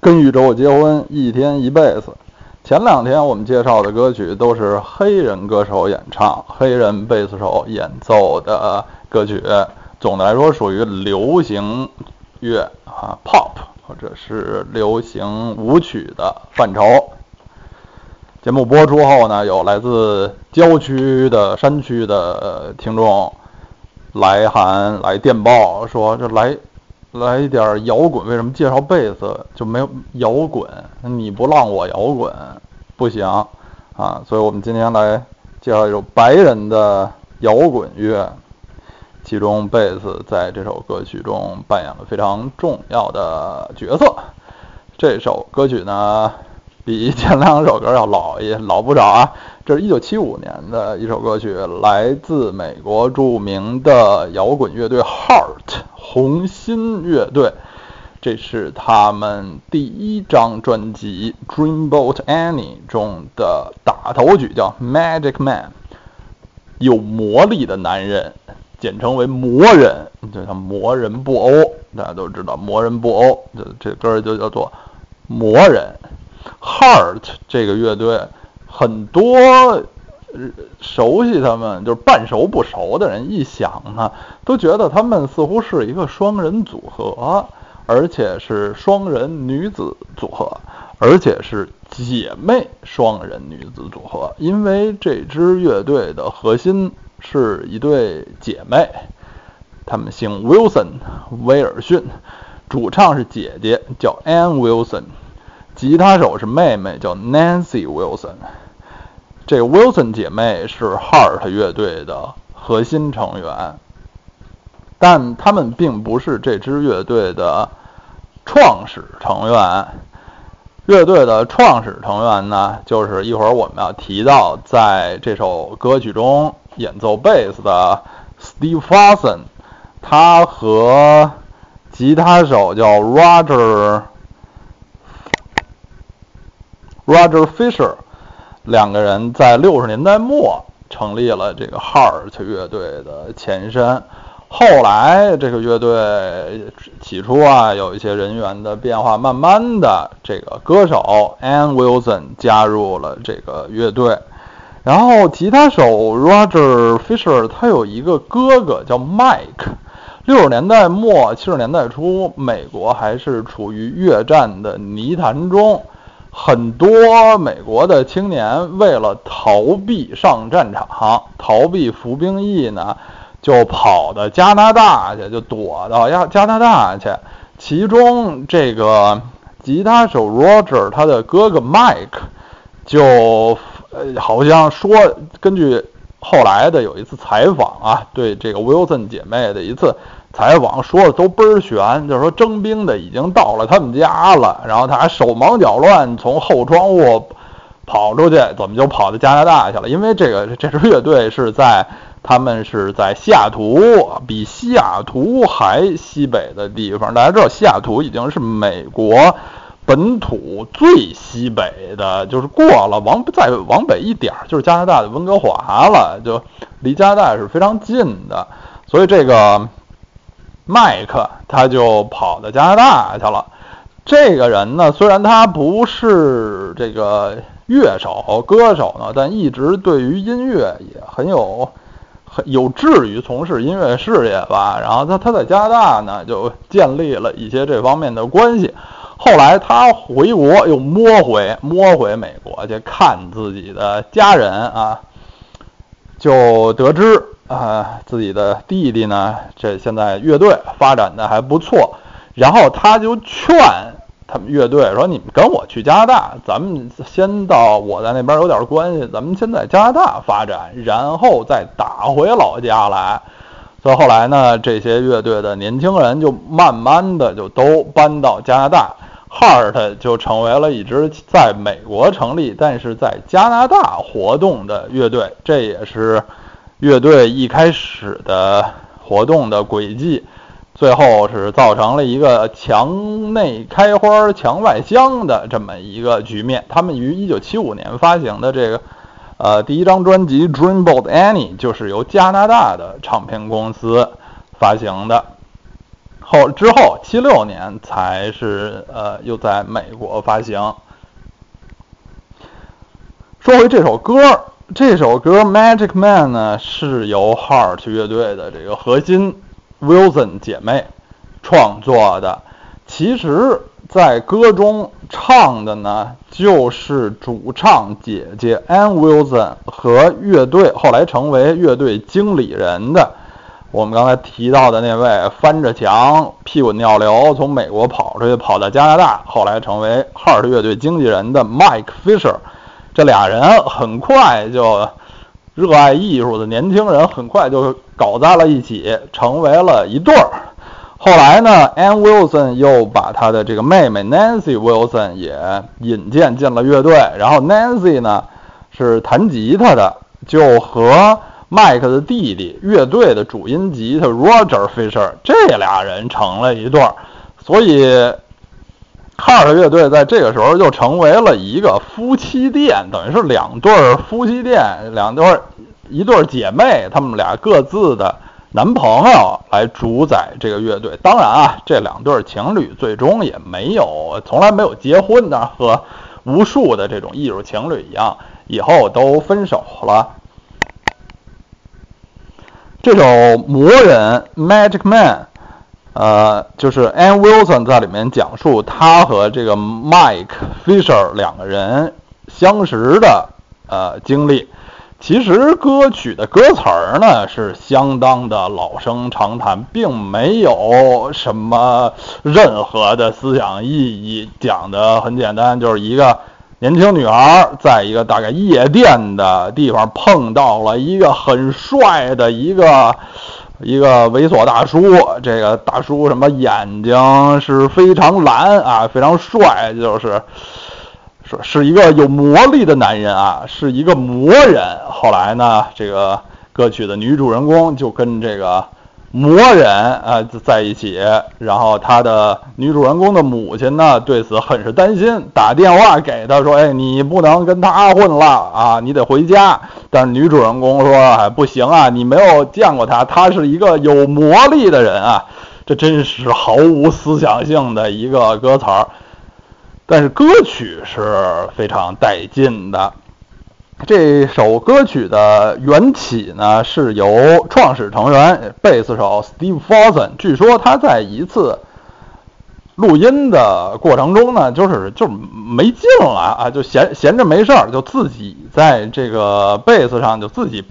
跟宇宙结婚，一天一辈子。前两天我们介绍的歌曲都是黑人歌手演唱、黑人贝斯手演奏的歌曲，总的来说属于流行乐啊，pop 或者是流行舞曲的范畴。节目播出后呢，有来自郊区的山区的听众来函来电报说：“这来来一点摇滚，为什么介绍贝斯就没有摇滚？你不让我摇滚不行啊！”所以我们今天来介绍一首白人的摇滚乐，其中贝斯在这首歌曲中扮演了非常重要的角色。这首歌曲呢？比前两首歌要老一老不少啊！这是一九七五年的一首歌曲，来自美国著名的摇滚乐队 Heart 红心乐队。这是他们第一张专辑《Dreamboat Annie》中的打头曲，叫《Magic Man》，有魔力的男人，简称为魔人，就像魔人布欧，大家都知道魔人布欧，这这歌就叫做魔人。Heart 这个乐队，很多熟悉他们就是半熟不熟的人，一想呢，都觉得他们似乎是一个双人组合，而且是双人女子组合，而且是姐妹双人女子组合。因为这支乐队的核心是一对姐妹，她们姓 Wilson，威尔逊，主唱是姐姐，叫 Ann Wilson。吉他手是妹妹，叫 Nancy Wilson。这 Wilson 姐妹是 Heart 乐队的核心成员，但他们并不是这支乐队的创始成员。乐队的创始成员呢，就是一会儿我们要提到，在这首歌曲中演奏贝斯的 Steve Fossen，他和吉他手叫 Roger。Roger Fisher 两个人在六十年代末成立了这个 Heart 乐队的前身。后来这个乐队起初啊有一些人员的变化，慢慢的这个歌手 Ann Wilson 加入了这个乐队。然后吉他手 Roger Fisher 他有一个哥哥叫 Mike。六十年代末七十年代初，美国还是处于越战的泥潭中。很多美国的青年为了逃避上战场、逃避服兵役呢，就跑到加拿大去，就躲到加加拿大去。其中这个吉他手 Roger 他的哥哥 Mike 就呃好像说，根据后来的有一次采访啊，对这个 Wilson 姐妹的一次。采访说的都倍儿悬，就是说征兵的已经到了他们家了，然后他还手忙脚乱从后窗户跑出去，怎么就跑到加拿大去了？因为这个这支乐队是在他们是在西雅图，比西雅图还西北的地方。大家知道西雅图已经是美国本土最西北的，就是过了往再往北一点就是加拿大的温哥华了，就离加拿大是非常近的，所以这个。麦克他就跑到加拿大去了。这个人呢，虽然他不是这个乐手、歌手呢，但一直对于音乐也很有、很有志于从事音乐事业吧。然后他他在加拿大呢，就建立了一些这方面的关系。后来他回国又摸回摸回美国去看自己的家人啊，就得知。啊，自己的弟弟呢？这现在乐队发展的还不错，然后他就劝他们乐队说：“你们跟我去加拿大，咱们先到我在那边有点关系，咱们先在加拿大发展，然后再打回老家来。”所以后来呢，这些乐队的年轻人就慢慢的就都搬到加拿大，Heart 就成为了一支在美国成立，但是在加拿大活动的乐队，这也是。乐队一开始的活动的轨迹，最后是造成了一个墙内开花墙外香的这么一个局面。他们于1975年发行的这个，呃，第一张专辑《Dreamboat Annie》就是由加拿大的唱片公司发行的。后之后七六年才是呃又在美国发行。说回这首歌，这首歌《Magic Man》呢是由 Heart 乐队的这个核心 Wilson 姐妹创作的。其实，在歌中唱的呢，就是主唱姐姐 Ann Wilson 和乐队后来成为乐队经理人的，我们刚才提到的那位翻着墙、屁滚尿流从美国跑出去跑到加拿大，后来成为 Heart 乐队经纪人的 Mike Fisher。这俩人很快就热爱艺术的年轻人，很快就搞在了一起，成为了一对儿。后来呢，Ann Wilson 又把他的这个妹妹 Nancy Wilson 也引荐进了乐队。然后 Nancy 呢是弹吉他的，就和 Mike 的弟弟乐队的主音吉他 Roger Fisher 这俩人成了一对儿。所以。Heart 乐队在这个时候就成为了一个夫妻店，等于是两对夫妻店，两对一对姐妹，他们俩各自的男朋友来主宰这个乐队。当然啊，这两对情侣最终也没有，从来没有结婚的，和无数的这种艺术情侣一样，以后都分手了。这首《魔人》（Magic Man）。呃，就是 Ann Wilson 在里面讲述他和这个 Mike Fisher 两个人相识的呃经历。其实歌曲的歌词儿呢是相当的老生常谈，并没有什么任何的思想意义。讲的很简单，就是一个年轻女孩在一个大概夜店的地方碰到了一个很帅的一个。一个猥琐大叔，这个大叔什么眼睛是非常蓝啊，非常帅，就是是是一个有魔力的男人啊，是一个魔人。后来呢，这个歌曲的女主人公就跟这个。魔人啊，在一起，然后他的女主人公的母亲呢，对此很是担心，打电话给他说：“哎，你不能跟他混了啊，你得回家。”但是女主人公说：“哎，不行啊，你没有见过他，他是一个有魔力的人啊。”这真是毫无思想性的一个歌词儿，但是歌曲是非常带劲的。这首歌曲的缘起呢，是由创始成员贝斯手 Steve Fossen，据说他在一次录音的过程中呢，就是就没劲了啊，就闲闲着没事儿，就自己在这个贝斯上就自己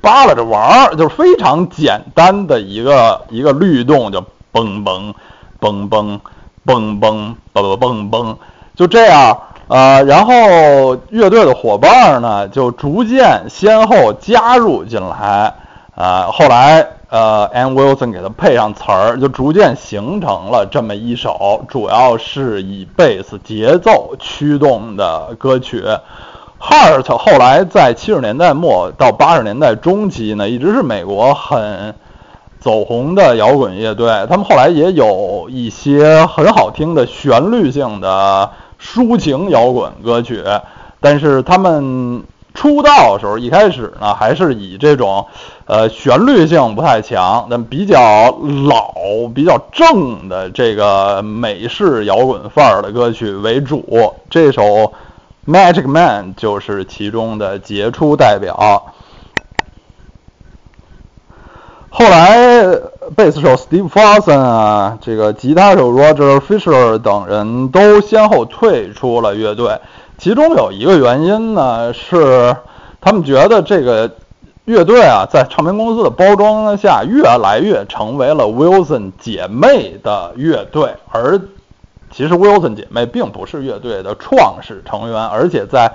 扒拉着玩儿，就是非常简单的一个一个律动，就嘣嘣嘣嘣嘣嘣嘣嘣嘣，就这样。呃，然后乐队的伙伴呢，就逐渐先后加入进来，啊，后来呃，An Wilson 给他配上词儿，就逐渐形成了这么一首主要是以贝斯节奏驱动的歌曲。Hart 后来在七十年代末到八十年代中期呢，一直是美国很走红的摇滚乐队，他们后来也有一些很好听的旋律性的。抒情摇滚歌曲，但是他们出道的时候一开始呢，还是以这种，呃，旋律性不太强，但比较老、比较正的这个美式摇滚范儿的歌曲为主。这首《Magic Man》就是其中的杰出代表。后来，贝斯手 Steve Fossen 啊，这个吉他手 Roger Fisher 等人都先后退出了乐队。其中有一个原因呢，是他们觉得这个乐队啊，在唱片公司的包装下，越来越成为了 Wilson 姐妹的乐队。而其实 Wilson 姐妹并不是乐队的创始成员，而且在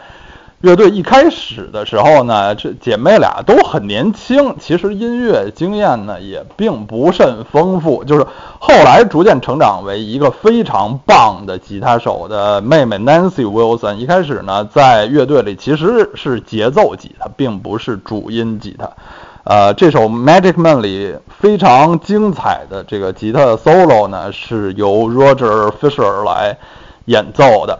乐队一开始的时候呢，这姐妹俩都很年轻，其实音乐经验呢也并不甚丰富。就是后来逐渐成长为一个非常棒的吉他手的妹妹 Nancy Wilson，一开始呢在乐队里其实是节奏吉他，并不是主音吉他。呃，这首 Magic Man 里非常精彩的这个吉他 solo 呢，是由 Roger Fisher 来演奏的。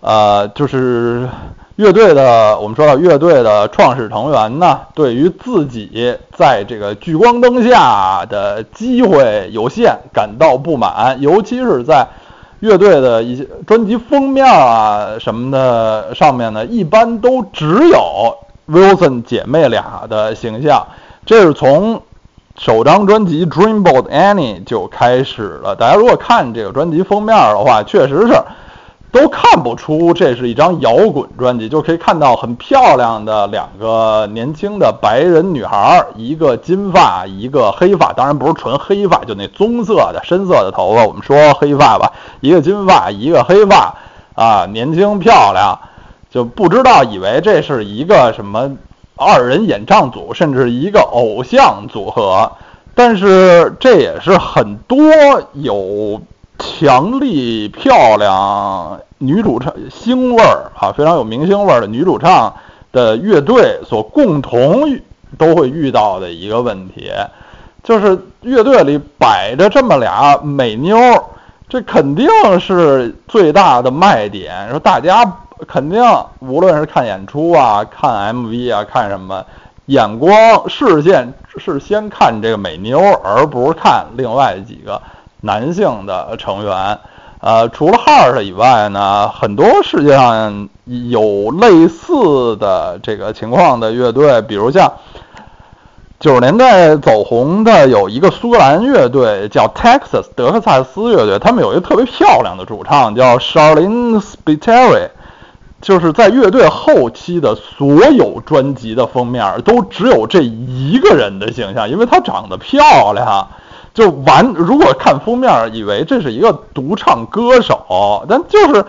呃，就是。乐队的，我们说到乐队的创始成员呢，对于自己在这个聚光灯下的机会有限感到不满，尤其是在乐队的一些专辑封面啊什么的上面呢，一般都只有 Wilson 姐妹俩的形象。这是从首张专辑《Dreamboat Annie》就开始了。大家如果看这个专辑封面的话，确实是。都看不出这是一张摇滚专辑，就可以看到很漂亮的两个年轻的白人女孩，一个金发，一个黑发，当然不是纯黑发，就那棕色的深色的头发，我们说黑发吧，一个金发，一个黑发，啊，年轻漂亮，就不知道以为这是一个什么二人演唱组，甚至一个偶像组合，但是这也是很多有。强力漂亮女主唱星味儿啊，非常有明星味儿的女主唱的乐队所共同都会遇到的一个问题，就是乐队里摆着这么俩美妞，这肯定是最大的卖点。说大家肯定无论是看演出啊、看 MV 啊、看什么，眼光视线是先看这个美妞，而不是看另外几个。男性的成员，呃，除了 Heart 以外呢，很多世界上有类似的这个情况的乐队，比如像九十年代走红的有一个苏格兰乐队叫 Texas 德克萨斯乐队，他们有一个特别漂亮的主唱叫 Charlene Spiteri，就是在乐队后期的所有专辑的封面都只有这一个人的形象，因为她长得漂亮。就完，如果看封面，以为这是一个独唱歌手，但就是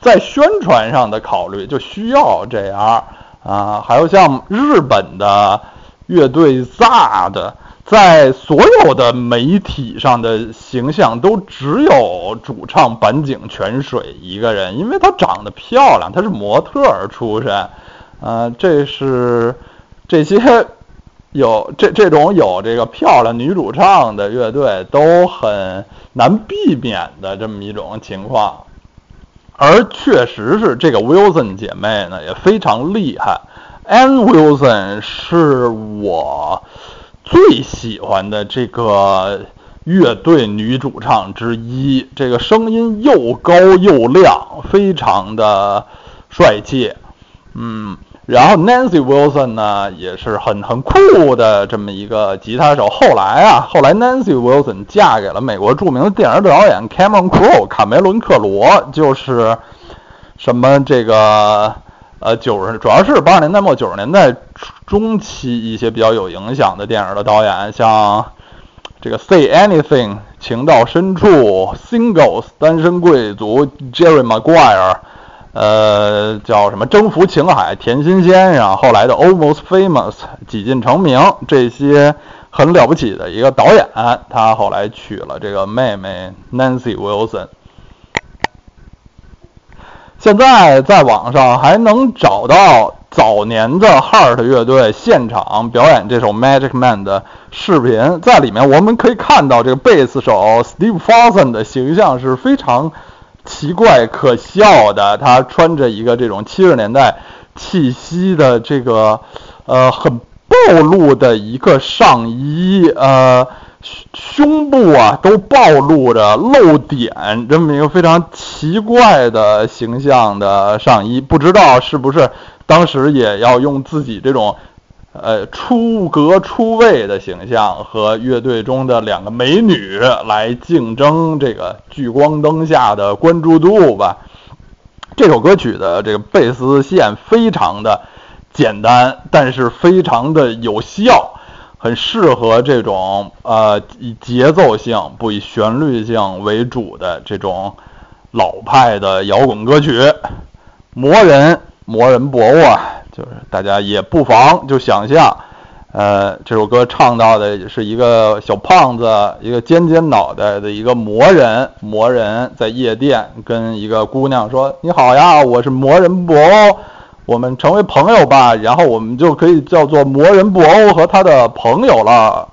在宣传上的考虑，就需要这样啊。还有像日本的乐队 ZAD，在所有的媒体上的形象都只有主唱板井泉水一个人，因为她长得漂亮，她是模特出身，啊，这是这些。有 这这种有这个漂亮女主唱的乐队都很难避免的这么一种情况，而确实是这个 Wilson 姐妹呢也非常厉害。Ann Wilson 是我最喜欢的这个乐队女主唱之一，这个声音又高又亮，非常的帅气，嗯。然后 Nancy Wilson 呢，也是很很酷的这么一个吉他手。后来啊，后来 Nancy Wilson 嫁给了美国著名的电影导演 Cameron Crowe 卡梅伦克罗，就是什么这个呃九十，主要是八十年代末九十年代中期一些比较有影响的电影的导演，像这个 Say Anything 情到深处，Singles 单身贵族 Jerry Maguire。呃，叫什么？征服情海，甜心先生，后来的 Almost Famous，几近成名，这些很了不起的一个导演，他后来娶了这个妹妹 Nancy Wilson。现在在网上还能找到早年的 Heart 乐队现场表演这首 Magic Man 的视频，在里面我们可以看到这个贝斯手 Steve Fossen 的形象是非常。奇怪可笑的，他穿着一个这种七十年代气息的这个呃很暴露的一个上衣，呃胸部啊都暴露着露点，这么一个非常奇怪的形象的上衣，不知道是不是当时也要用自己这种。呃，出格出位的形象和乐队中的两个美女来竞争这个聚光灯下的关注度吧。这首歌曲的这个贝斯线非常的简单，但是非常的有效，很适合这种呃以节奏性不以旋律性为主的这种老派的摇滚歌曲。魔人，魔人博物啊。就是大家也不妨就想象，呃，这首歌唱到的是一个小胖子，一个尖尖脑袋的一个魔人，魔人在夜店跟一个姑娘说：“你好呀，我是魔人博沃，我们成为朋友吧。”然后我们就可以叫做魔人布欧和他的朋友了。